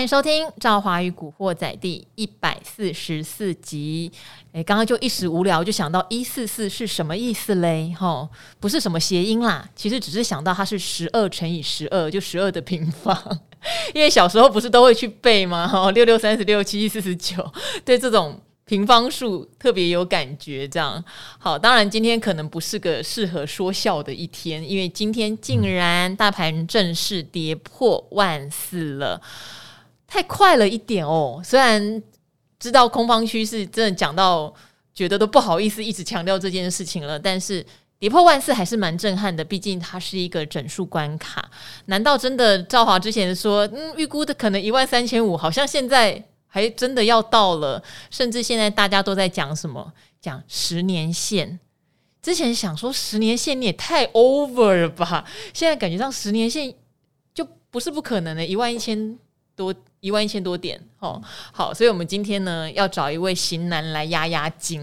欢迎收听《赵华与古惑仔》第一百四十四集。诶，刚刚就一时无聊，就想到一四四是什么意思嘞？哈，不是什么谐音啦，其实只是想到它是十二乘以十二，就十二的平方。因为小时候不是都会去背吗？哈，六六三十六，七七四十九，对这种平方数特别有感觉。这样好，当然今天可能不是个适合说笑的一天，因为今天竟然大盘正式跌破万四了。太快了一点哦！虽然知道空方趋势，真的讲到觉得都不好意思一直强调这件事情了，但是跌破万四还是蛮震撼的。毕竟它是一个整数关卡，难道真的赵华之前说，嗯，预估的可能一万三千五，好像现在还真的要到了？甚至现在大家都在讲什么？讲十年线。之前想说十年线你也太 over 了吧？现在感觉上十年线就不是不可能的，一万一千多。一万一千多点，哦，好，所以我们今天呢要找一位型男来压压惊。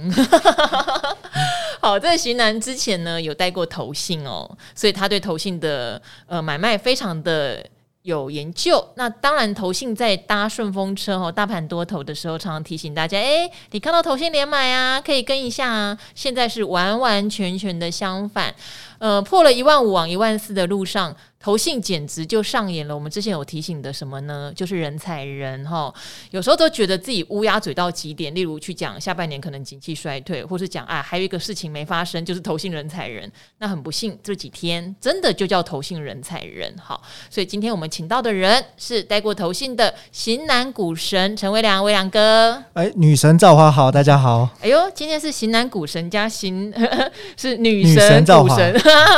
好，这个型男之前呢有带过投信哦，所以他对投信的呃买卖非常的有研究。那当然，投信在搭顺风车哦，大盘多头的时候，常常提醒大家，哎，你看到投信连买啊，可以跟一下啊。现在是完完全全的相反，呃，破了一万五往一万四的路上。投信简直就上演了我们之前有提醒的什么呢？就是人踩人哈，有时候都觉得自己乌鸦嘴到极点，例如去讲下半年可能景气衰退，或是讲啊还有一个事情没发生，就是投信人踩人。那很不幸这几天真的就叫投信人踩人。好，所以今天我们请到的人是带过投信的型男股神陈威良，威良哥。哎，女神造化好，大家好。哎呦，今天是型男股神加型 是女神股神，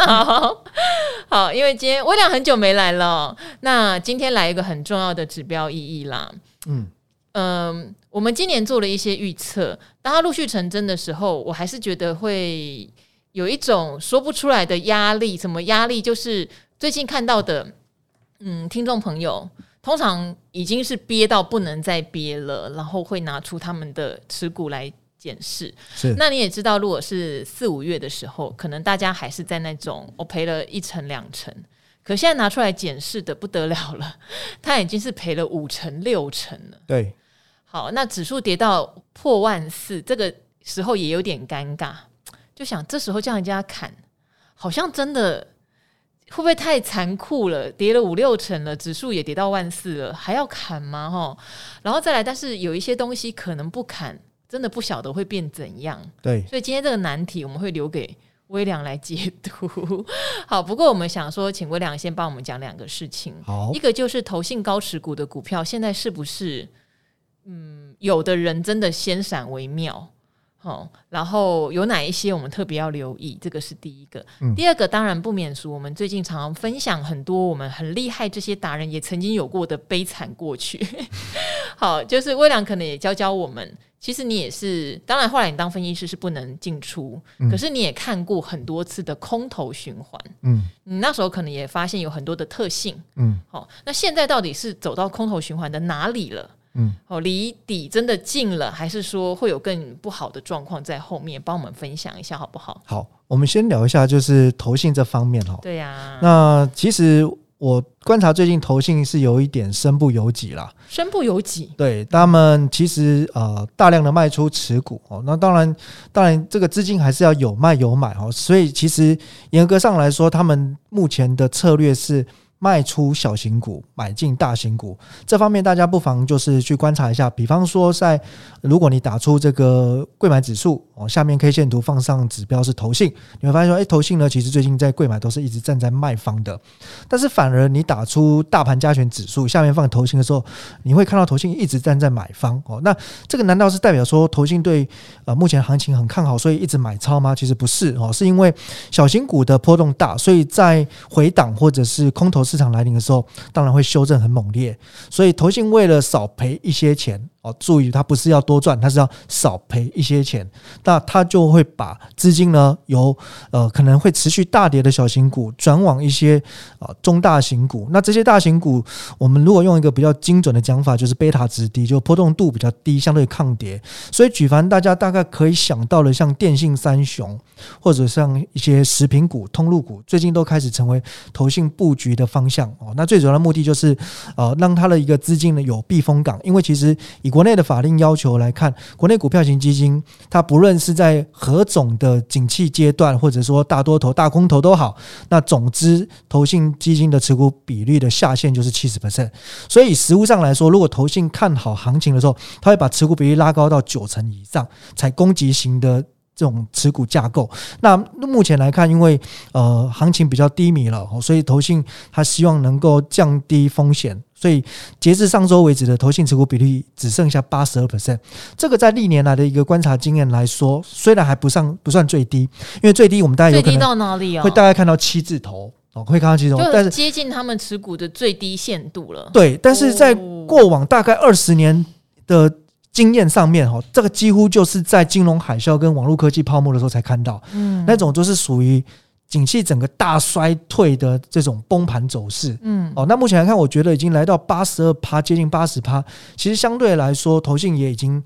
好 好，因为今天。我俩很久没来了，那今天来一个很重要的指标意义啦。嗯嗯、呃，我们今年做了一些预测，当它陆续成真的时候，我还是觉得会有一种说不出来的压力。什么压力？就是最近看到的，嗯，听众朋友通常已经是憋到不能再憋了，然后会拿出他们的持股来。检视是，那你也知道，如果是四五月的时候，可能大家还是在那种我赔了一成两成，可现在拿出来检视的不得了了，它已经是赔了五成六成了。对，好，那指数跌到破万四，这个时候也有点尴尬，就想这时候叫人家砍，好像真的会不会太残酷了？跌了五六成了，指数也跌到万四了，还要砍吗？哈，然后再来，但是有一些东西可能不砍。真的不晓得会变怎样，对，所以今天这个难题我们会留给微良来解读。好，不过我们想说，请微良先帮我们讲两个事情。好，一个就是投信高持股的股票，现在是不是，嗯，有的人真的先闪为妙。好，然后有哪一些我们特别要留意？这个是第一个。嗯、第二个当然不免俗，我们最近常常分享很多我们很厉害这些达人也曾经有过的悲惨过去。好，就是微良可能也教教我们。其实你也是，当然后来你当分析师是不能进出，嗯、可是你也看过很多次的空头循环，嗯，你那时候可能也发现有很多的特性，嗯，好，那现在到底是走到空头循环的哪里了？嗯，哦，离底真的近了，还是说会有更不好的状况在后面？帮我们分享一下好不好？好，我们先聊一下就是投信这方面哈。对呀、啊，那其实。我观察最近投信是有一点身不由己啦，身不由己。对，他们其实呃大量的卖出持股哦，那当然当然这个资金还是要有卖有买哦，所以其实严格上来说，他们目前的策略是。卖出小型股，买进大型股，这方面大家不妨就是去观察一下。比方说，在如果你打出这个柜买指数哦，下面 K 线图放上指标是投信，你会发现说，哎，投信呢其实最近在柜买都是一直站在卖方的。但是反而你打出大盘加权指数，下面放投信的时候，你会看到投信一直站在买方哦。那这个难道是代表说投信对呃目前行情很看好，所以一直买超吗？其实不是哦，是因为小型股的波动大，所以在回档或者是空头。市场来临的时候，当然会修正很猛烈，所以投信为了少赔一些钱。注意，他不是要多赚，他是要少赔一些钱。那他就会把资金呢，由呃可能会持续大跌的小型股转往一些啊、呃、中大型股。那这些大型股，我们如果用一个比较精准的讲法，就是贝塔值低，就波动度比较低，相对抗跌。所以举凡大家大概可以想到的，像电信三雄，或者像一些食品股、通路股，最近都开始成为投信布局的方向哦。那最主要的目的就是呃让它的一个资金呢有避风港，因为其实国国内的法令要求来看，国内股票型基金，它不论是在何种的景气阶段，或者说大多头、大空头都好，那总之投信基金的持股比率的下限就是七十 percent。所以实务上来说，如果投信看好行情的时候，它会把持股比例拉高到九成以上，才攻击型的这种持股架构。那目前来看，因为呃行情比较低迷了，所以投信它希望能够降低风险。所以截至上周为止的投信持股比例只剩下八十二 percent，这个在历年来的一个观察经验来说，虽然还不上不算最低，因为最低我们大概有可能到哪里会大概看到七字头哦，会看到七字头，但是接近他们持股的最低限度了。对，但是在过往大概二十年的经验上面哈，这个几乎就是在金融海啸跟网络科技泡沫的时候才看到，嗯，那种就是属于。景气整个大衰退的这种崩盘走势，嗯，哦，那目前来看，我觉得已经来到八十二趴，接近八十趴。其实相对来说，投信也已经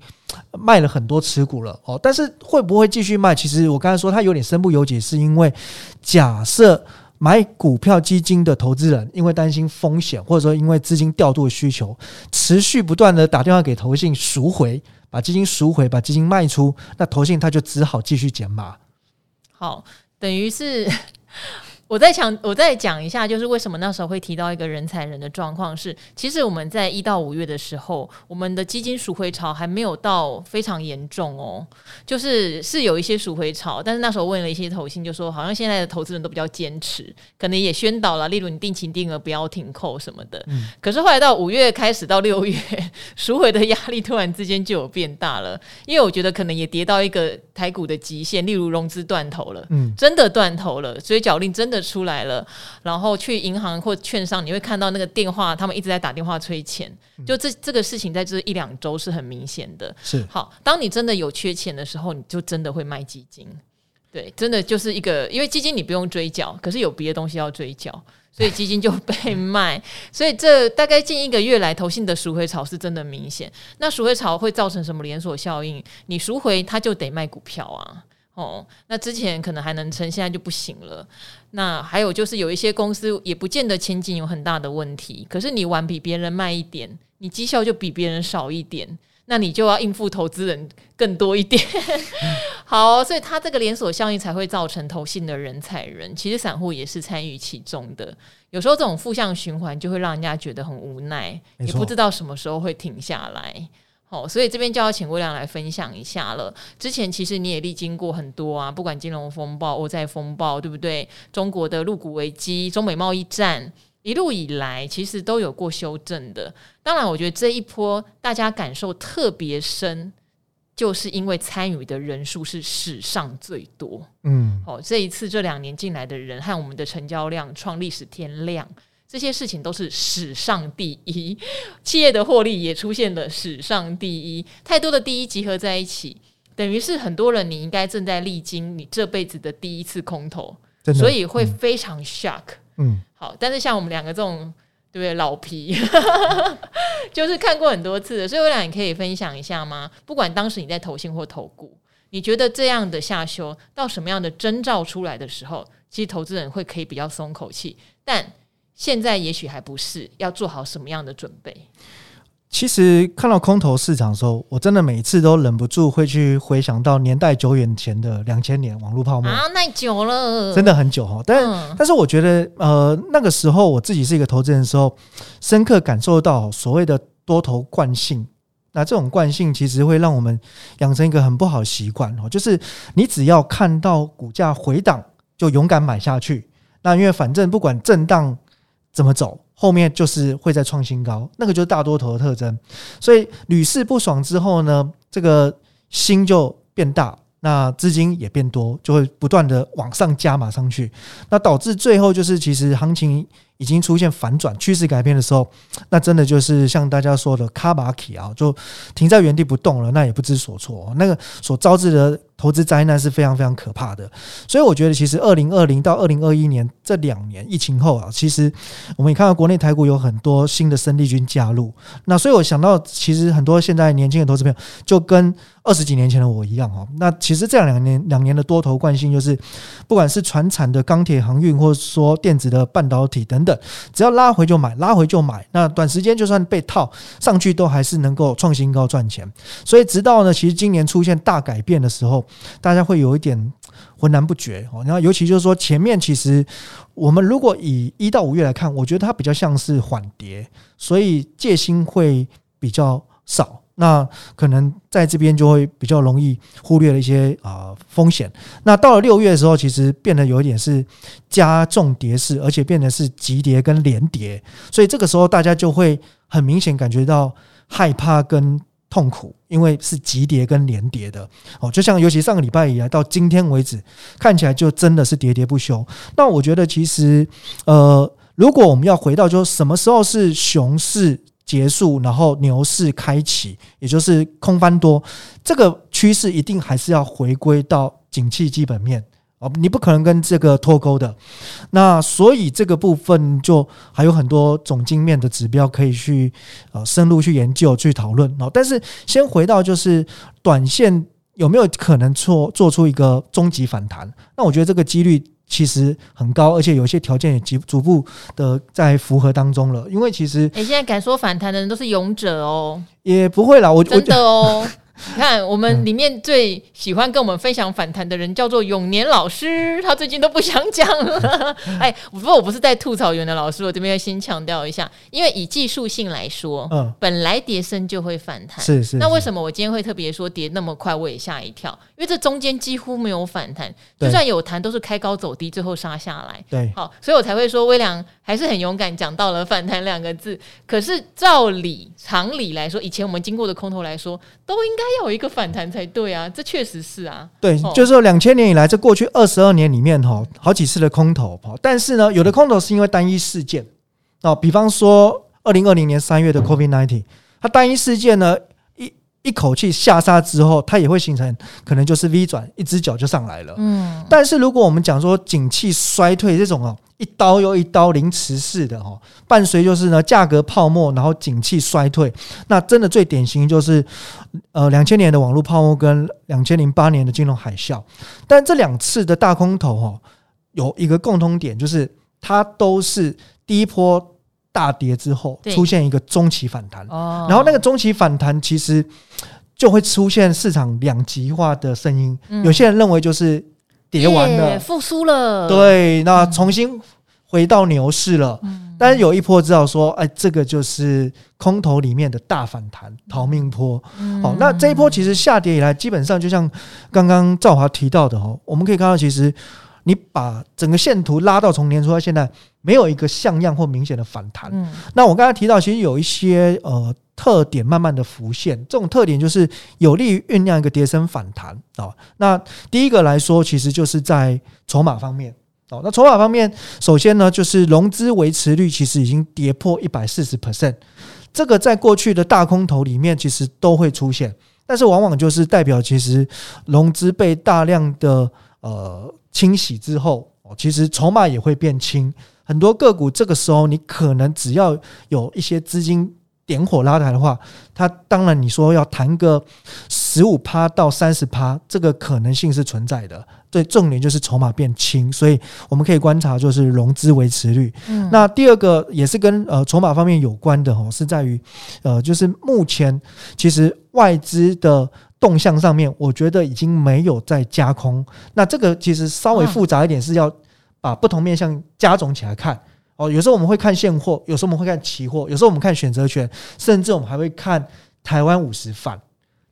卖了很多持股了，哦，但是会不会继续卖？其实我刚才说它有点身不由己，是因为假设买股票基金的投资人，因为担心风险，或者说因为资金调度的需求，持续不断的打电话给投信赎回，把基金赎回，把基金卖出，那投信他就只好继续减码。好。等于是。我再讲，我再讲一下，就是为什么那时候会提到一个人才人的状况是，其实我们在一到五月的时候，我们的基金赎回潮还没有到非常严重哦，就是是有一些赎回潮，但是那时候问了一些投信，就说好像现在的投资人都比较坚持，可能也宣导了，例如你定期定额不要停扣什么的。嗯。可是后来到五月开始到六月，赎回的压力突然之间就有变大了，因为我觉得可能也跌到一个台股的极限，例如融资断头了，嗯，真的断头了，所以脚令真的。出来了，然后去银行或券商，你会看到那个电话，他们一直在打电话催钱。就这这个事情，在这一两周是很明显的。是好，当你真的有缺钱的时候，你就真的会卖基金。对，真的就是一个，因为基金你不用追缴，可是有别的东西要追缴，所以基金就被卖。所以这大概近一个月来，投信的赎回潮是真的明显。那赎回潮会造成什么连锁效应？你赎回，他就得卖股票啊。哦，那之前可能还能撑，现在就不行了。那还有就是有一些公司也不见得前景有很大的问题，可是你玩比别人慢一点，你绩效就比别人少一点，那你就要应付投资人更多一点。好，所以它这个连锁效应才会造成投信的人踩人，其实散户也是参与其中的。有时候这种负向循环就会让人家觉得很无奈，也不知道什么时候会停下来。哦，所以这边就要请魏亮来分享一下了。之前其实你也历经过很多啊，不管金融风暴、欧债风暴，对不对？中国的入股危机、中美贸易战，一路以来其实都有过修正的。当然，我觉得这一波大家感受特别深，就是因为参与的人数是史上最多。嗯，哦，这一次这两年进来的人和我们的成交量创历史天量。这些事情都是史上第一，企业的获利也出现了史上第一，太多的第一集合在一起，等于是很多人你应该正在历经你这辈子的第一次空头，所以会非常 shock。嗯，好，但是像我们两个这种对不对老皮，就是看过很多次的，所以我俩你可以分享一下吗？不管当时你在投信或投顾，你觉得这样的下修到什么样的征兆出来的时候，其实投资人会可以比较松口气，但。现在也许还不是，要做好什么样的准备？其实看到空头市场的时候，我真的每次都忍不住会去回想到年代久远前的两千年网络泡沫啊，太久了，真的很久哈。但、嗯、但是我觉得，呃，那个时候我自己是一个投资人的时候，深刻感受到所谓的多头惯性。那这种惯性其实会让我们养成一个很不好的习惯哦，就是你只要看到股价回档，就勇敢买下去。那因为反正不管震荡。怎么走？后面就是会再创新高，那个就是大多头的特征。所以屡试不爽之后呢，这个心就变大，那资金也变多，就会不断的往上加码上去。那导致最后就是，其实行情已经出现反转趋势改变的时候，那真的就是像大家说的卡巴奇啊，就停在原地不动了，那也不知所措。那个所招致的投资灾难是非常非常可怕的。所以我觉得，其实二零二零到二零二一年这两年疫情后啊，其实我们也看到国内台股有很多新的生力军加入。那所以我想到，其实很多现在年轻的投资朋友就跟二十几年前的我一样哦。那其实这两年两年的多头惯性就是，不管是传产的钢铁航运，或者说电子的半导体等等，只要拉回就买，拉回就买。那短时间就算被套上去，都还是能够创新高赚钱。所以直到呢，其实今年出现大改变的时候，大家会有一点浑然不觉哦。然后尤其就是说，前面其实我们如果以一到五月来看，我觉得它比较像是缓跌，所以戒心会比较少。那可能在这边就会比较容易忽略了一些啊风险。那到了六月的时候，其实变得有一点是加重跌势，而且变得是急跌跟连跌，所以这个时候大家就会很明显感觉到害怕跟痛苦，因为是急跌跟连跌的哦。就像尤其上个礼拜以来到今天为止，看起来就真的是喋喋不休。那我觉得其实呃，如果我们要回到就什么时候是熊市结束，然后牛市开启，也就是空翻多，这个趋势一定还是要回归到景气基本面哦，你不可能跟这个脱钩的。那所以这个部分就还有很多总经面的指标可以去呃深入去研究去讨论哦。但是先回到就是短线有没有可能做做出一个终极反弹？那我觉得这个几率。其实很高，而且有些条件也逐逐步的在符合当中了。因为其实，哎，现在敢说反弹的人都是勇者哦，也不会啦，我真的哦。你看，我们里面最喜欢跟我们分享反弹的人叫做永年老师，他最近都不想讲了。哎，不过我不是在吐槽永年老师，我这边要先强调一下，因为以技术性来说，嗯，本来跌升就会反弹，是是。那为什么我今天会特别说跌那么快，我也吓一跳？因为这中间几乎没有反弹，就算有弹，都是开高走低，最后杀下来。对，好，所以我才会说威廉还是很勇敢，讲到了反弹两个字。可是照理常理来说，以前我们经过的空头来说，都应该。要有一个反弹才对啊，这确实是啊。对，就是说两千年以来，这过去二十二年里面哈，好几次的空头，但是呢，有的空头是因为单一事件哦，比方说二零二零年三月的 COVID nineteen，它单一事件呢一一口气下杀之后，它也会形成可能就是 V 转，一只脚就上来了。嗯，但是如果我们讲说景气衰退这种哦。一刀又一刀，凌迟式的哦，伴随就是呢价格泡沫，然后景气衰退。那真的最典型就是，呃，两千年的网络泡沫跟两千零八年的金融海啸。但这两次的大空头哈，有一个共通点，就是它都是第一波大跌之后出现一个中期反弹。然后那个中期反弹其实就会出现市场两极化的声音。有些人认为就是。跌完了，复苏了，对，那重新回到牛市了。嗯、但是有一波知道说，哎，这个就是空头里面的大反弹，逃命波。好、那这一波其实下跌以来，基本上就像刚刚赵华提到的哈，我们可以看到，其实你把整个线图拉到从年初到现在，没有一个像样或明显的反弹。嗯、那我刚才提到，其实有一些呃。特点慢慢的浮现，这种特点就是有利于酝酿一个跌升反弹啊。那第一个来说，其实就是在筹码方面哦。那筹码方面，首先呢，就是融资维持率其实已经跌破一百四十 percent，这个在过去的大空头里面其实都会出现，但是往往就是代表其实融资被大量的呃清洗之后，哦，其实筹码也会变轻，很多个股这个时候你可能只要有一些资金。点火拉抬的话，它当然你说要弹个十五趴到三十趴，这个可能性是存在的。对，重点就是筹码变轻，所以我们可以观察就是融资维持率。嗯，那第二个也是跟呃筹码方面有关的哦，是在于呃就是目前其实外资的动向上面，我觉得已经没有在加空。那这个其实稍微复杂一点，是要把不同面向加总起来看。哦，有时候我们会看现货，有时候我们会看期货，有时候我们看选择权，甚至我们还会看台湾五十反。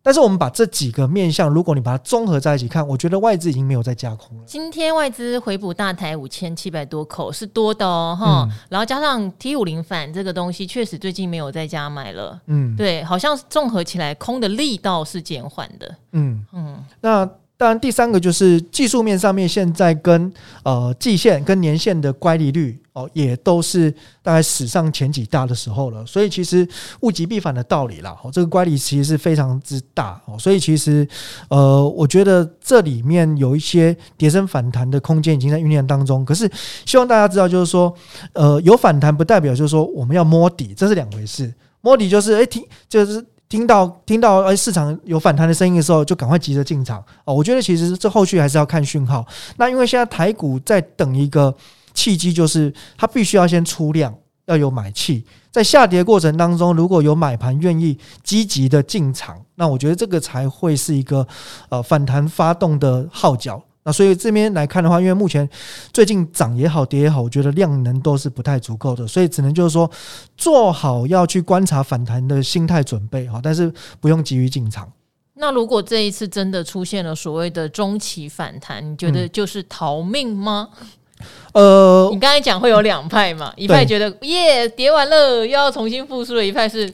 但是我们把这几个面向，如果你把它综合在一起看，我觉得外资已经没有在加空了。今天外资回补大台五千七百多口是多的哦，哈、嗯，然后加上 T 五零反这个东西，确实最近没有在加买了。嗯，对，好像综合起来空的力道是减缓的。嗯嗯，那。当然，第三个就是技术面上面，现在跟呃季线跟年线的乖离率哦，也都是大概史上前几大的时候了。所以其实物极必反的道理啦，哦，这个乖离其实是非常之大哦。所以其实呃，我觉得这里面有一些跌升反弹的空间已经在酝酿当中。可是希望大家知道，就是说呃，有反弹不代表就是说我们要摸底，这是两回事。摸底就是哎听就是。听到听到哎，市场有反弹的声音的时候，就赶快急着进场哦。我觉得其实这后续还是要看讯号。那因为现在台股在等一个契机，就是它必须要先出量，要有买气。在下跌过程当中，如果有买盘愿意积极的进场，那我觉得这个才会是一个呃反弹发动的号角。那所以这边来看的话，因为目前最近涨也好，跌也好，我觉得量能都是不太足够的，所以只能就是说做好要去观察反弹的心态准备哈，但是不用急于进场。那如果这一次真的出现了所谓的中期反弹，你觉得就是逃命吗？嗯、呃，你刚才讲会有两派嘛，一派觉得耶跌完了又要重新复苏了，一派是。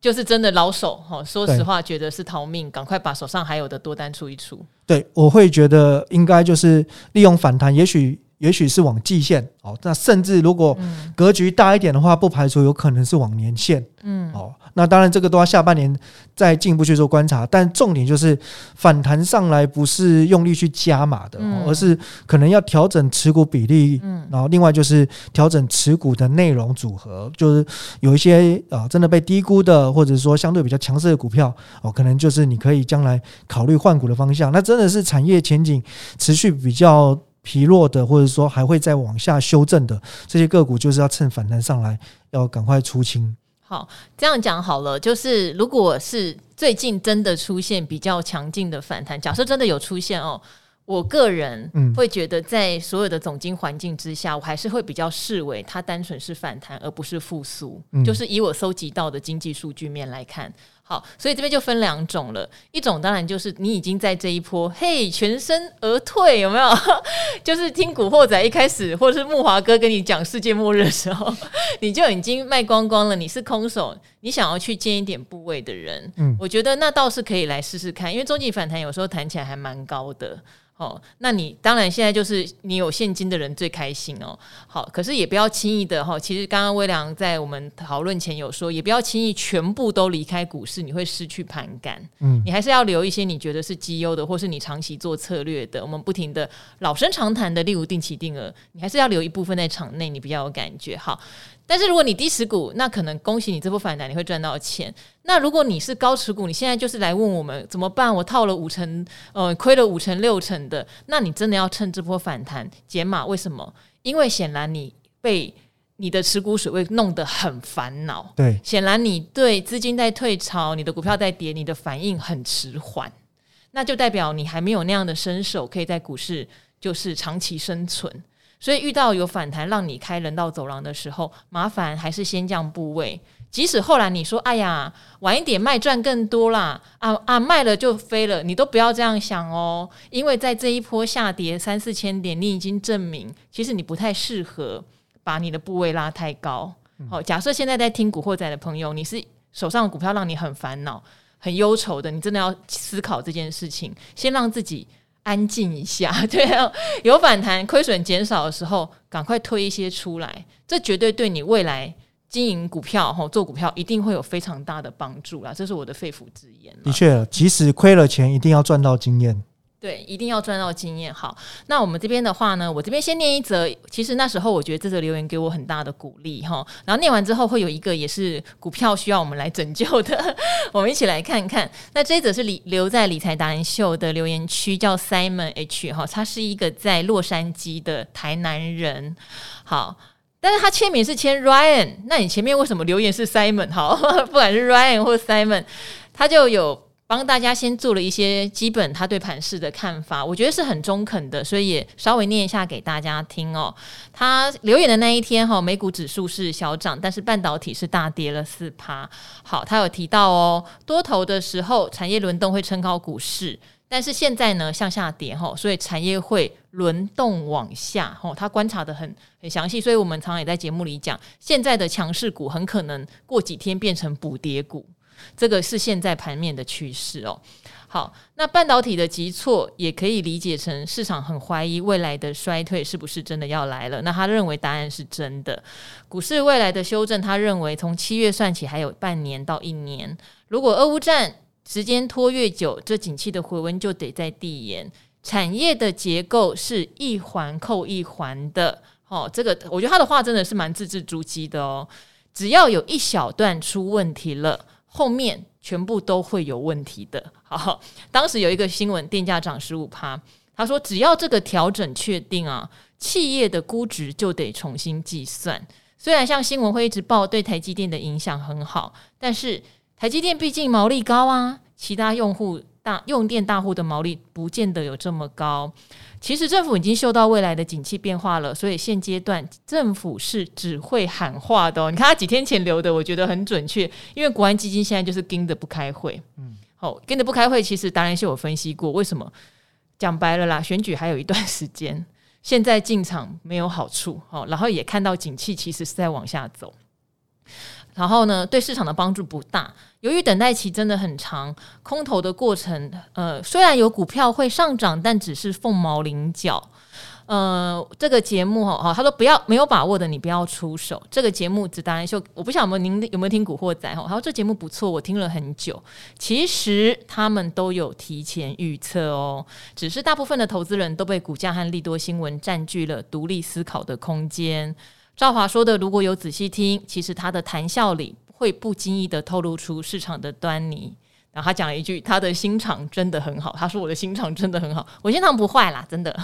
就是真的老手哈，说实话，觉得是逃命，赶快把手上还有的多单出一出。对，我会觉得应该就是利用反弹，也许也许是往季线哦，那甚至如果格局大一点的话，不排除有可能是往年线。嗯，哦。那当然，这个都要下半年再进一步去做观察。但重点就是反弹上来不是用力去加码的，嗯、而是可能要调整持股比例。嗯，然后另外就是调整持股的内容组合，就是有一些啊真的被低估的，或者说相对比较强势的股票哦，可能就是你可以将来考虑换股的方向。那真的是产业前景持续比较疲弱的，或者说还会再往下修正的这些个股，就是要趁反弹上来要赶快出清。好，这样讲好了，就是如果是最近真的出现比较强劲的反弹，假设真的有出现哦，我个人会觉得在所有的总经环境之下，我还是会比较视为它单纯是反弹，而不是复苏。就是以我搜集到的经济数据面来看。好，所以这边就分两种了。一种当然就是你已经在这一波，嘿，全身而退，有没有？就是听古惑仔一开始，或者是木华哥跟你讲世界末日的时候，你就已经卖光光了。你是空手，你想要去建一点部位的人，嗯，我觉得那倒是可以来试试看，因为中级反弹有时候弹起来还蛮高的。哦，那你当然现在就是你有现金的人最开心哦。好，可是也不要轻易的哈。其实刚刚微良在我们讨论前有说，也不要轻易全部都离开股市，你会失去盘感。嗯，你还是要留一些你觉得是绩优的，或是你长期做策略的。我们不停的老生常谈的，例如定期定额，你还是要留一部分在场内，你比较有感觉。好。但是如果你低持股，那可能恭喜你这波反弹你会赚到钱。那如果你是高持股，你现在就是来问我们怎么办？我套了五成，呃，亏了五成六成的，那你真的要趁这波反弹减码？为什么？因为显然你被你的持股水位弄得很烦恼。对，显然你对资金在退潮，你的股票在跌，你的反应很迟缓，那就代表你还没有那样的身手，可以在股市就是长期生存。所以遇到有反弹让你开人道走廊的时候，麻烦还是先降部位。即使后来你说：“哎呀，晚一点卖赚更多啦！”啊啊，卖了就飞了，你都不要这样想哦。因为在这一波下跌三四千点，你已经证明其实你不太适合把你的部位拉太高。好，假设现在在听古惑仔的朋友，你是手上的股票让你很烦恼、很忧愁的，你真的要思考这件事情，先让自己。安静一下，对啊，有反弹、亏损减少的时候，赶快推一些出来，这绝对对你未来经营股票、吼做股票一定会有非常大的帮助啦。这是我的肺腑之言。的确，即使亏了钱，一定要赚到经验。对，一定要赚到经验。好，那我们这边的话呢，我这边先念一则。其实那时候我觉得这则留言给我很大的鼓励哈。然后念完之后，会有一个也是股票需要我们来拯救的，我们一起来看看。那这一则是理留在理财达人秀的留言区，叫 Simon H 哈，他是一个在洛杉矶的台南人。好，但是他签名是签 Ryan，那你前面为什么留言是 Simon？好，不管是 Ryan 或 Simon，他就有。帮大家先做了一些基本他对盘势的看法，我觉得是很中肯的，所以也稍微念一下给大家听哦。他留言的那一天哈，美股指数是小涨，但是半导体是大跌了四趴。好，他有提到哦，多头的时候产业轮动会撑高股市，但是现在呢向下跌哈，所以产业会轮动往下哈。他观察得很很详细，所以我们常常也在节目里讲，现在的强势股很可能过几天变成补跌股。这个是现在盘面的趋势哦。好，那半导体的急挫也可以理解成市场很怀疑未来的衰退是不是真的要来了。那他认为答案是真的。股市未来的修正，他认为从七月算起还有半年到一年。如果俄乌战时间拖越久，这景气的回温就得再递延。产业的结构是一环扣一环的。哦，这个我觉得他的话真的是蛮字字珠玑的哦。只要有一小段出问题了，后面。全部都会有问题的。好，当时有一个新闻，电价涨十五趴。他说，只要这个调整确定啊，企业的估值就得重新计算。虽然像新闻会一直报对台积电的影响很好，但是台积电毕竟毛利高啊，其他用户大用电大户的毛利不见得有这么高。其实政府已经嗅到未来的景气变化了，所以现阶段政府是只会喊话的哦。你看他几天前留的，我觉得很准确，因为国安基金现在就是盯着不开会。嗯，好，跟着不开会，其实达人秀有分析过，为什么？讲白了啦，选举还有一段时间，现在进场没有好处。好，然后也看到景气其实是在往下走。然后呢，对市场的帮助不大。由于等待期真的很长，空头的过程，呃，虽然有股票会上涨，但只是凤毛麟角。呃，这个节目哈，他说不要没有把握的，你不要出手。这个节目只达秀，我不晓得您有没有听《古惑仔》哈？他说这节目不错，我听了很久。其实他们都有提前预测哦，只是大部分的投资人都被股价和利多新闻占据了独立思考的空间。赵华说的，如果有仔细听，其实他的谈笑里会不经意的透露出市场的端倪。然后他讲了一句：“他的心肠真的很好。”他说：“我的心肠真的很好，我心肠不坏啦，真的。”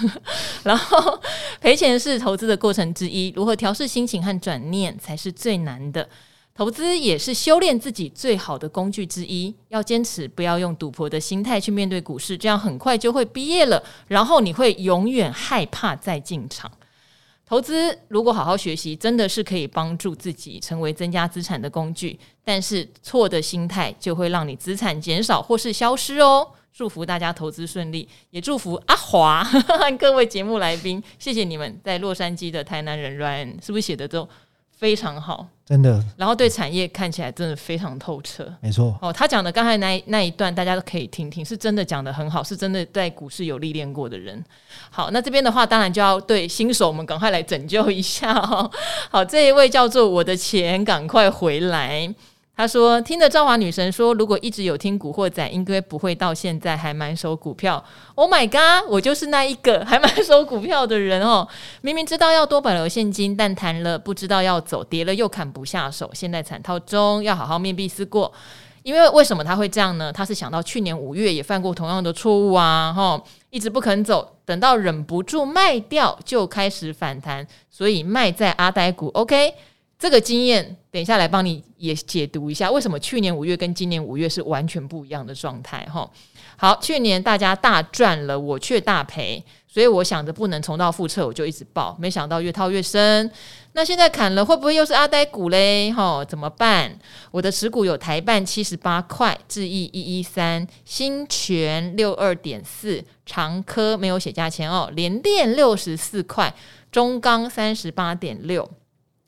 然后赔钱是投资的过程之一，如何调试心情和转念才是最难的。投资也是修炼自己最好的工具之一。要坚持，不要用赌博的心态去面对股市，这样很快就会毕业了。然后你会永远害怕再进场。投资如果好好学习，真的是可以帮助自己成为增加资产的工具。但是错的心态就会让你资产减少或是消失哦。祝福大家投资顺利，也祝福阿华 和各位节目来宾，谢谢你们在洛杉矶的台南人 Ryan，是不是写的都非常好？真的，然后对产业看起来真的非常透彻，没错。哦，他讲的刚才那那一段，大家都可以听听，是真的讲的很好，是真的在股市有历练过的人。好，那这边的话，当然就要对新手我们赶快来拯救一下哦。好，这一位叫做我的钱赶快回来。他说：“听着赵华女神说，如果一直有听古惑仔，应该不会到现在还满手股票。Oh my god，我就是那一个还满手股票的人哦。明明知道要多保留现金，但谈了不知道要走，跌了又砍不下手，现在惨套中，要好好面壁思过。因为为什么他会这样呢？他是想到去年五月也犯过同样的错误啊，哈，一直不肯走，等到忍不住卖掉，就开始反弹，所以卖在阿呆股。OK。”这个经验，等一下来帮你也解读一下，为什么去年五月跟今年五月是完全不一样的状态？哈，好，去年大家大赚了，我却大赔，所以我想着不能重蹈覆辙，我就一直报，没想到越套越深。那现在砍了，会不会又是阿呆股嘞？哈，怎么办？我的持股有台半七十八块，智易一一三，新全六二点四，长科没有写价钱哦，联电六十四块，中钢三十八点六。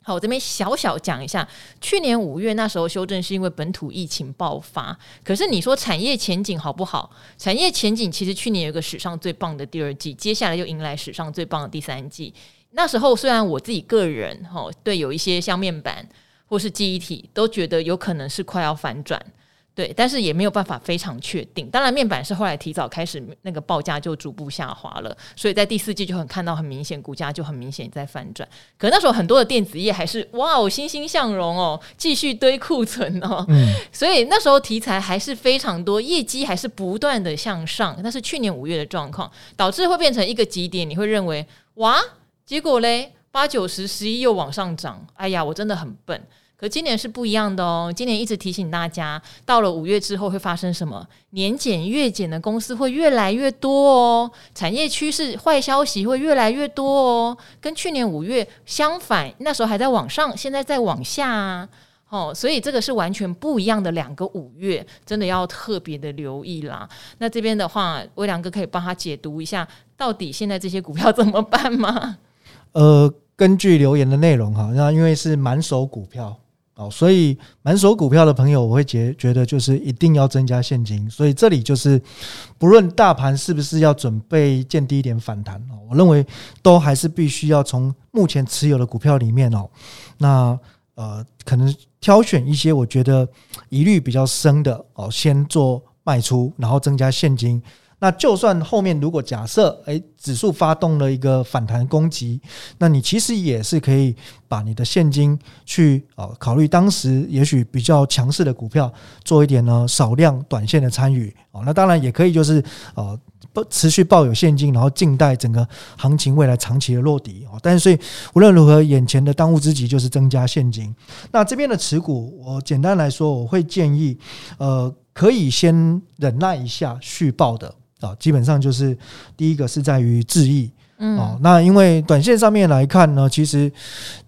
好，我这边小小讲一下，去年五月那时候修正是因为本土疫情爆发。可是你说产业前景好不好？产业前景其实去年有个史上最棒的第二季，接下来又迎来史上最棒的第三季。那时候虽然我自己个人哈对有一些像面板或是记忆体都觉得有可能是快要反转。对，但是也没有办法非常确定。当然，面板是后来提早开始，那个报价就逐步下滑了，所以在第四季就很看到很明显，股价就很明显在反转。可那时候很多的电子业还是哇哦欣欣向荣哦，继续堆库存哦，嗯、所以那时候题材还是非常多，业绩还是不断的向上。但是去年五月的状况导致会变成一个极点，你会认为哇，结果嘞八九十十一又往上涨，哎呀，我真的很笨。可今年是不一样的哦，今年一直提醒大家，到了五月之后会发生什么？年减月减的公司会越来越多哦，产业趋势坏消息会越来越多哦，跟去年五月相反，那时候还在往上，现在在往下啊，哦，所以这个是完全不一样的两个五月，真的要特别的留意啦。那这边的话，威良哥可以帮他解读一下，到底现在这些股票怎么办吗？呃，根据留言的内容哈，那因为是满手股票。哦，所以满手股票的朋友，我会觉觉得就是一定要增加现金。所以这里就是不论大盘是不是要准备见低点反弹哦，我认为都还是必须要从目前持有的股票里面哦，那呃可能挑选一些我觉得疑虑比较深的哦，先做卖出，然后增加现金。那就算后面如果假设诶指数发动了一个反弹攻击，那你其实也是可以把你的现金去呃考虑当时也许比较强势的股票做一点呢少量短线的参与哦，那当然也可以就是呃不持续抱有现金，然后静待整个行情未来长期的落底哦。但是所以无论如何，眼前的当务之急就是增加现金。那这边的持股，我简单来说，我会建议呃可以先忍耐一下续报的。啊，基本上就是第一个是在于智易，嗯，哦，那因为短线上面来看呢，其实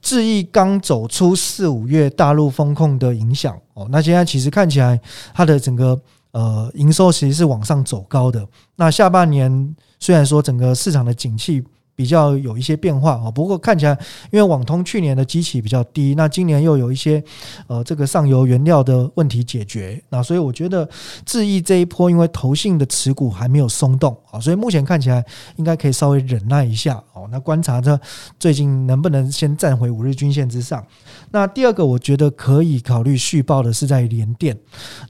智易刚走出四五月大陆风控的影响，哦，那现在其实看起来它的整个呃营收其实是往上走高的。那下半年虽然说整个市场的景气，比较有一些变化啊，不过看起来，因为网通去年的基期比较低，那今年又有一些呃这个上游原料的问题解决，那所以我觉得智易这一波，因为投信的持股还没有松动啊，所以目前看起来应该可以稍微忍耐一下哦。那观察着最近能不能先站回五日均线之上。那第二个，我觉得可以考虑续报的是在联电。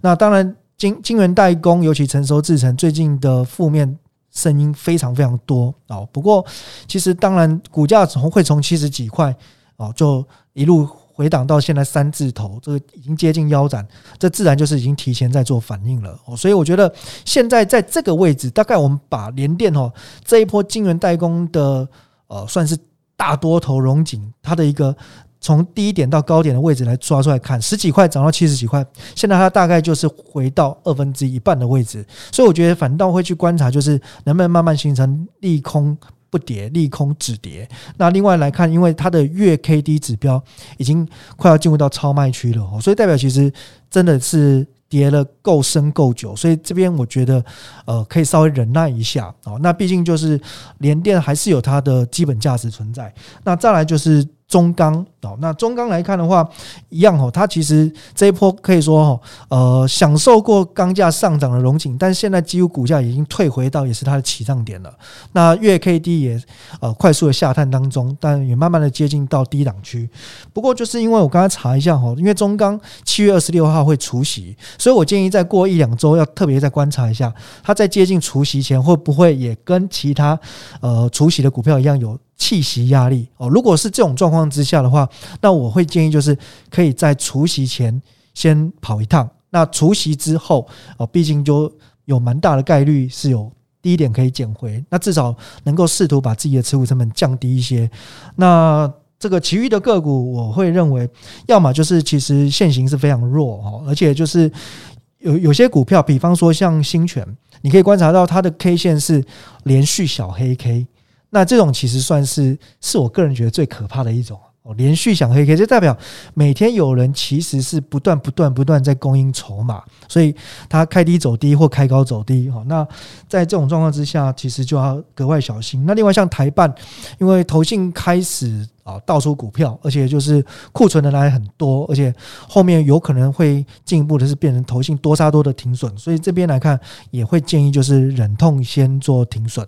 那当然金晶圆代工，尤其成熟制程最近的负面。声音非常非常多哦，不过其实当然股价从会从七十几块哦，就一路回档到现在三字头，这个已经接近腰斩，这自然就是已经提前在做反应了哦。所以我觉得现在在这个位置，大概我们把联电哦这一波晶圆代工的呃算是大多头荣景，它的一个。从低点到高点的位置来抓出来看，十几块涨到七十几块，现在它大概就是回到二分之一半的位置，所以我觉得反倒会去观察，就是能不能慢慢形成利空不跌、利空止跌。那另外来看，因为它的月 K D 指标已经快要进入到超卖区了，所以代表其实真的是跌了够深够久，所以这边我觉得呃可以稍微忍耐一下哦。那毕竟就是联电还是有它的基本价值存在。那再来就是。中钢哦，那中钢来看的话，一样哦，它其实这一波可以说哦，呃，享受过钢价上涨的荣景，但现在几乎股价已经退回到也是它的起涨点了。那月 K D 也呃快速的下探当中，但也慢慢的接近到低档区。不过就是因为我刚才查一下哈，因为中钢七月二十六号会除息，所以我建议再过一两周要特别再观察一下，它在接近除息前会不会也跟其他呃除息的股票一样有。弃息压力哦，如果是这种状况之下的话，那我会建议就是可以在除夕前先跑一趟。那除夕之后哦，毕竟就有蛮大的概率是有低点可以捡回，那至少能够试图把自己的持股成本降低一些。那这个其余的个股，我会认为，要么就是其实线型是非常弱哦，而且就是有有些股票，比方说像新泉，你可以观察到它的 K 线是连续小黑 K。那这种其实算是是我个人觉得最可怕的一种连续想黑 K，就代表每天有人其实是不断不断不断在供应筹码，所以它开低走低或开高走低哈。那在这种状况之下，其实就要格外小心。那另外像台办，因为投信开始啊倒出股票，而且就是库存的来很多，而且后面有可能会进一步的是变成投信多杀多的停损，所以这边来看也会建议就是忍痛先做停损。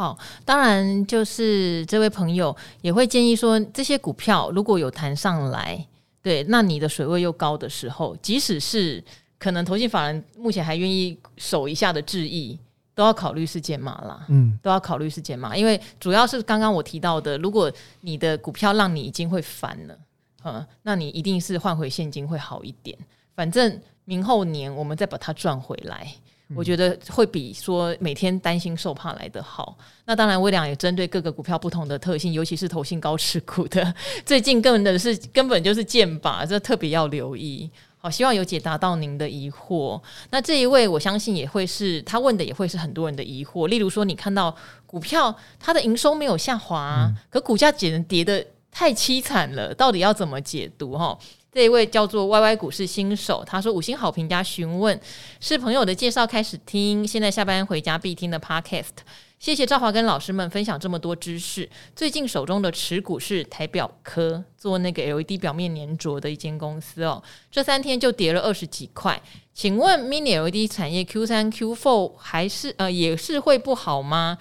好，当然就是这位朋友也会建议说，这些股票如果有弹上来，对，那你的水位又高的时候，即使是可能投信法人目前还愿意守一下的质疑，都要考虑是减码啦，嗯，都要考虑是减码，因为主要是刚刚我提到的，如果你的股票让你已经会烦了，嗯，那你一定是换回现金会好一点，反正明后年我们再把它赚回来。我觉得会比说每天担心受怕来得好。那当然，微量也针对各个股票不同的特性，尤其是投信高持股的，最近根本的是根本就是剑拔，这特别要留意。好，希望有解答到您的疑惑。那这一位，我相信也会是他问的，也会是很多人的疑惑。例如说，你看到股票它的营收没有下滑，嗯、可股价只能跌的太凄惨了，到底要怎么解读？哈。这一位叫做 YY 股市新手，他说五星好评加询问，是朋友的介绍开始听，现在下班回家必听的 Podcast，谢谢赵华跟老师们分享这么多知识。最近手中的持股是台表科，做那个 LED 表面粘着的一间公司哦。这三天就跌了二十几块。请问 Mini LED 产业 Q 三 Q four 还是呃也是会不好吗？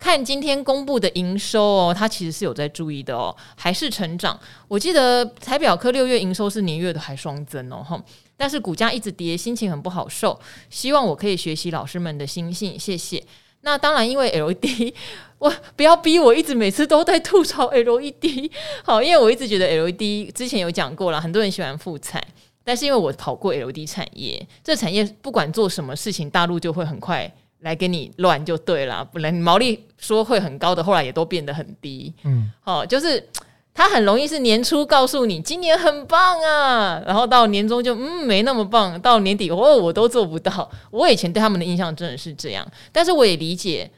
看今天公布的营收哦，它其实是有在注意的哦，还是成长。我记得台表科六月营收是年月的还双增哦，哈。但是股价一直跌，心情很不好受。希望我可以学习老师们的心性，谢谢。那当然，因为 LED，我不要逼我，一直每次都在吐槽 LED。好，因为我一直觉得 LED 之前有讲过了，很多人喜欢复彩，但是因为我跑过 LED 产业，这产业不管做什么事情，大陆就会很快来给你乱就对了，本来毛利说会很高的，后来也都变得很低。嗯，好，就是。他很容易是年初告诉你今年很棒啊，然后到年终就嗯没那么棒，到年底哦我都做不到。我以前对他们的印象真的是这样，但是我也理解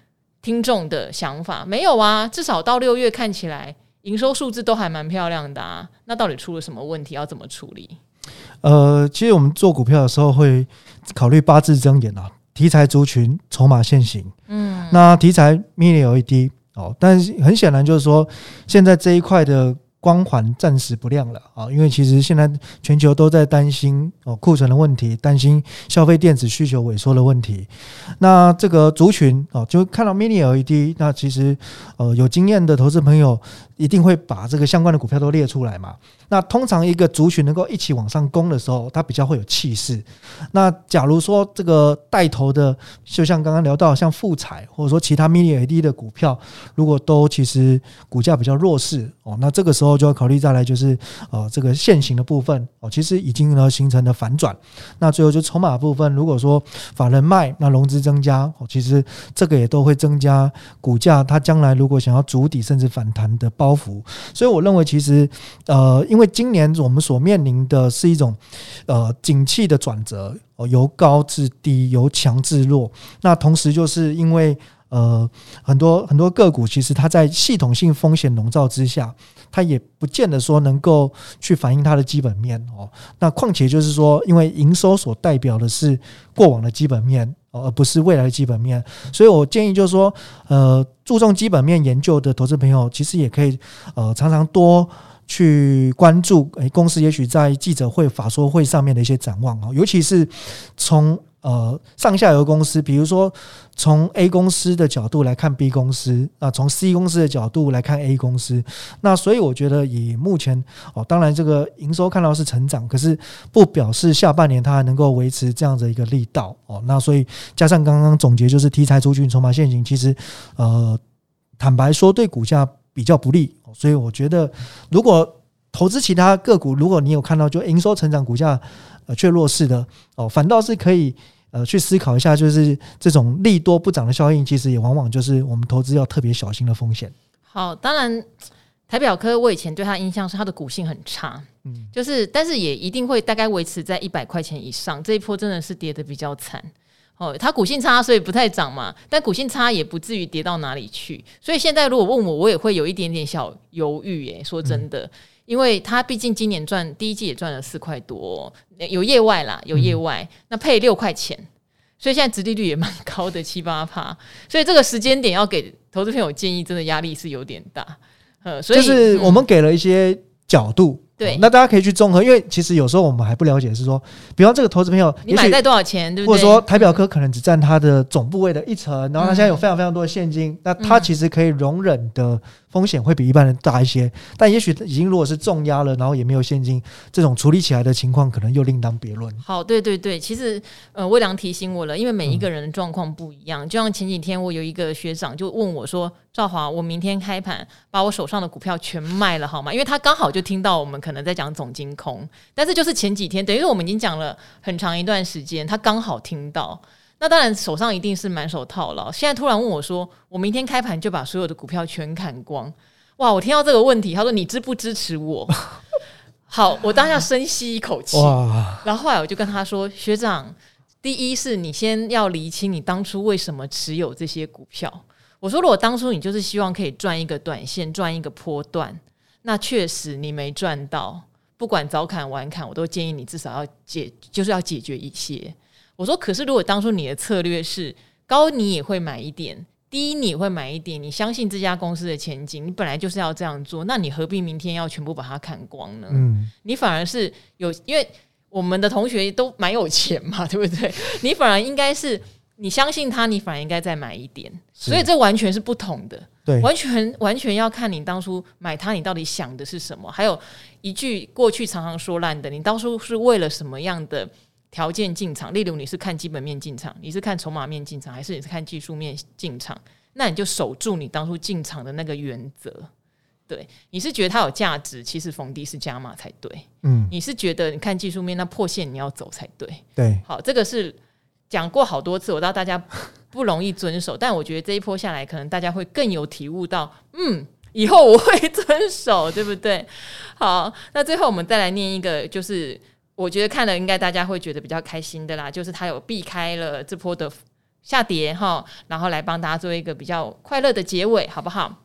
听众的想法，没有啊，至少到六月看起来营收数字都还蛮漂亮的啊。那到底出了什么问题？要怎么处理？呃，其实我们做股票的时候会考虑八字真言啊，题材族群、筹码现行。嗯，那题材 Mini LED。哦，但是很显然就是说，现在这一块的光环暂时不亮了啊，因为其实现在全球都在担心哦库存的问题，担心消费电子需求萎缩的问题。那这个族群哦，就看到 Mini LED，那其实呃有经验的投资朋友一定会把这个相关的股票都列出来嘛。那通常一个族群能够一起往上攻的时候，它比较会有气势。那假如说这个带头的，就像刚刚聊到像富彩或者说其他 Mini LED 的股票，如果都其实股价比较弱势哦，那这个时候就要考虑再来就是呃这个现行的部分哦，其实已经呢形成了反转。那最后就筹码部分，如果说法人卖，那融资增加哦，其实这个也都会增加股价，它将来如果想要筑底甚至反弹的包袱。所以我认为其实呃因为。因为今年我们所面临的是一种呃景气的转折，哦，由高至低，由强至弱。那同时就是因为呃很多很多个股，其实它在系统性风险笼罩之下，它也不见得说能够去反映它的基本面哦。那况且就是说，因为营收所代表的是过往的基本面，而不是未来的基本面。所以我建议就是说，呃，注重基本面研究的投资朋友，其实也可以呃常常多。去关注诶，公司也许在记者会、法说会上面的一些展望啊，尤其是从呃上下游公司，比如说从 A 公司的角度来看 B 公司，啊，从 C 公司的角度来看 A 公司，那所以我觉得以目前哦，当然这个营收看到是成长，可是不表示下半年它还能够维持这样的一个力道哦。那所以加上刚刚总结，就是题材族群筹码现行，其实呃坦白说对股价比较不利。所以我觉得，如果投资其他个股，如果你有看到就营收成长，股价呃却弱势的哦，反倒是可以呃去思考一下，就是这种利多不涨的效应，其实也往往就是我们投资要特别小心的风险。好，当然台表科我以前对它印象是它的股性很差，嗯，就是但是也一定会大概维持在一百块钱以上。这一波真的是跌的比较惨。哦，它股性差，所以不太涨嘛。但股性差也不至于跌到哪里去。所以现在如果问我，我也会有一点点小犹豫。耶，说真的，因为它毕竟今年赚第一季也赚了四块多，有业外啦，有业外，那配六块钱，所以现在殖利率也蛮高的，七八趴。所以这个时间点要给投资朋友建议，真的压力是有点大。呃，所以就是我们给了一些角度。对，那大家可以去综合，因为其实有时候我们还不了解，是说，比方这个投资朋友，你买在多少钱，对不对？或者说台表科可能只占它的总部位的一层，然后它现在有非常非常多的现金，那它其实可以容忍的。风险会比一般人大一些，但也许已经如果是重压了，然后也没有现金，这种处理起来的情况可能又另当别论。好，对对对，其实呃，魏良提醒我了，因为每一个人的状况不一样。就像前几天我有一个学长就问我说：“赵华，我明天开盘把我手上的股票全卖了好吗？”因为他刚好就听到我们可能在讲总金空，但是就是前几天，等于说我们已经讲了很长一段时间，他刚好听到。那当然，手上一定是满手套牢。现在突然问我说：“我明天开盘就把所有的股票全砍光。”哇！我听到这个问题，他说：“你支不支持我？” 好，我当下深吸一口气。然后后来我就跟他说：“学长，第一是你先要厘清你当初为什么持有这些股票。我说，如果当初你就是希望可以赚一个短线，赚一个波段，那确实你没赚到。不管早砍晚砍，我都建议你至少要解，就是要解决一些。”我说：“可是，如果当初你的策略是高，你也会买一点；低你会买一点，你相信这家公司的前景，你本来就是要这样做，那你何必明天要全部把它砍光呢？嗯，你反而是有，因为我们的同学都蛮有钱嘛，对不对？你反而应该是。你相信他，你反而应该再买一点，所以这完全是不同的，对，完全完全要看你当初买它，你到底想的是什么。还有一句过去常常说烂的，你当初是为了什么样的条件进场？例如你是看基本面进场，你是看筹码面进场，还是你是看技术面进场？那你就守住你当初进场的那个原则。对，你是觉得它有价值，其实逢低是加码才对。嗯，你是觉得你看技术面，那破线你要走才对。对，好，这个是。讲过好多次，我知道大家 不容易遵守，但我觉得这一波下来，可能大家会更有体悟到，嗯，以后我会遵守，对不对？好，那最后我们再来念一个，就是我觉得看了应该大家会觉得比较开心的啦，就是他有避开了这波的下跌哈，然后来帮大家做一个比较快乐的结尾，好不好？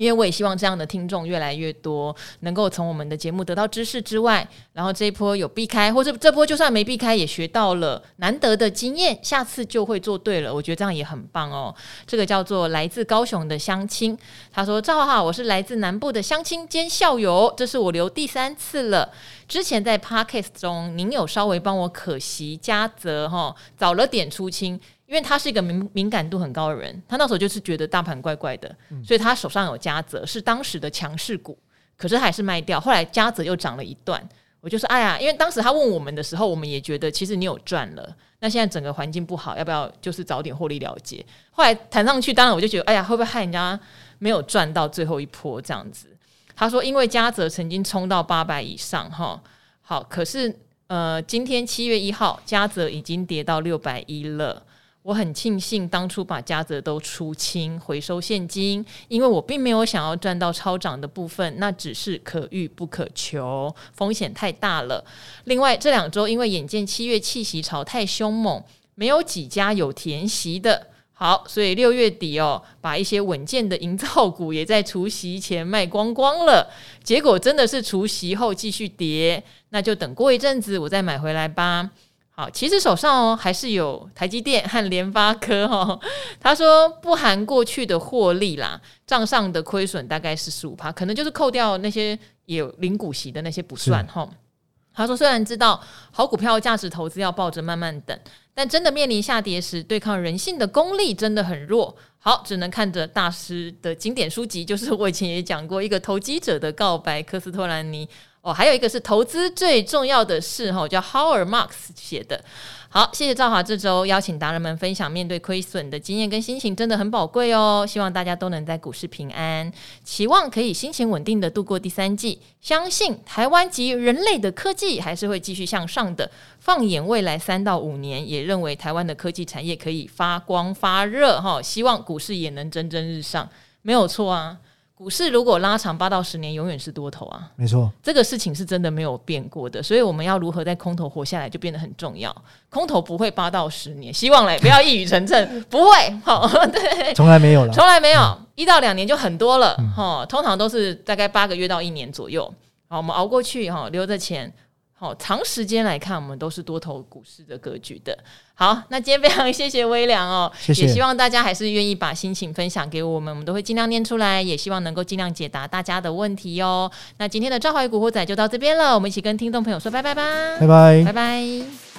因为我也希望这样的听众越来越多，能够从我们的节目得到知识之外，然后这一波有避开，或者这波就算没避开，也学到了难得的经验，下次就会做对了。我觉得这样也很棒哦。这个叫做来自高雄的相亲，他说：“赵浩，我是来自南部的相亲兼校友，这是我留第三次了。之前在 Podcast 中，您有稍微帮我可惜嘉泽哈，早了点出清。”因为他是一个敏敏感度很高的人，他那时候就是觉得大盘怪怪的，嗯、所以他手上有嘉泽，是当时的强势股，可是他还是卖掉。后来嘉泽又涨了一段，我就说：“哎呀，因为当时他问我们的时候，我们也觉得其实你有赚了。那现在整个环境不好，要不要就是早点获利了结？”后来谈上去，当然我就觉得：“哎呀，会不会害人家没有赚到最后一波这样子？”他说：“因为嘉泽曾经冲到八百以上，哈，好，可是呃，今天七月一号，嘉泽已经跌到六百一了。”我很庆幸当初把嘉泽都出清回收现金，因为我并没有想要赚到超涨的部分，那只是可遇不可求，风险太大了。另外这两周因为眼见七月弃息潮太凶猛，没有几家有填息的，好，所以六月底哦，把一些稳健的营造股也在除夕前卖光光了，结果真的是除夕后继续跌，那就等过一阵子我再买回来吧。好，其实手上哦还是有台积电和联发科哦。他说不含过去的获利啦，账上的亏损大概是十五趴，可能就是扣掉那些有零股息的那些不算哈。他说虽然知道好股票价值投资要抱着慢慢等，但真的面临下跌时，对抗人性的功力真的很弱。好，只能看着大师的经典书籍，就是我以前也讲过一个投机者的告白，科斯托兰尼。哦，还有一个是投资最重要的事哈，叫 Howard Marks 写的。好，谢谢赵华这周邀请达人们分享面对亏损的经验跟心情，真的很宝贵哦。希望大家都能在股市平安，期望可以心情稳定的度过第三季。相信台湾及人类的科技还是会继续向上的。放眼未来三到五年，也认为台湾的科技产业可以发光发热哈。希望股市也能蒸蒸日上，没有错啊。股市如果拉长八到十年，永远是多头啊！没错，这个事情是真的没有变过的，所以我们要如何在空头活下来，就变得很重要。空头不会八到十年，希望嘞，不要一语成谶，不会，好，对，从来没有了，从来没有，一到两年就很多了，哈、嗯，通常都是大概八个月到一年左右，好，我们熬过去，哈，留着钱。好，长时间来看，我们都是多头股市的格局的。好，那今天非常谢谢微良哦，谢谢，也希望大家还是愿意把心情分享给我们，我们都会尽量念出来，也希望能够尽量解答大家的问题哦。那今天的赵怀古惑仔就到这边了，我们一起跟听众朋友说拜拜吧，拜拜，拜拜。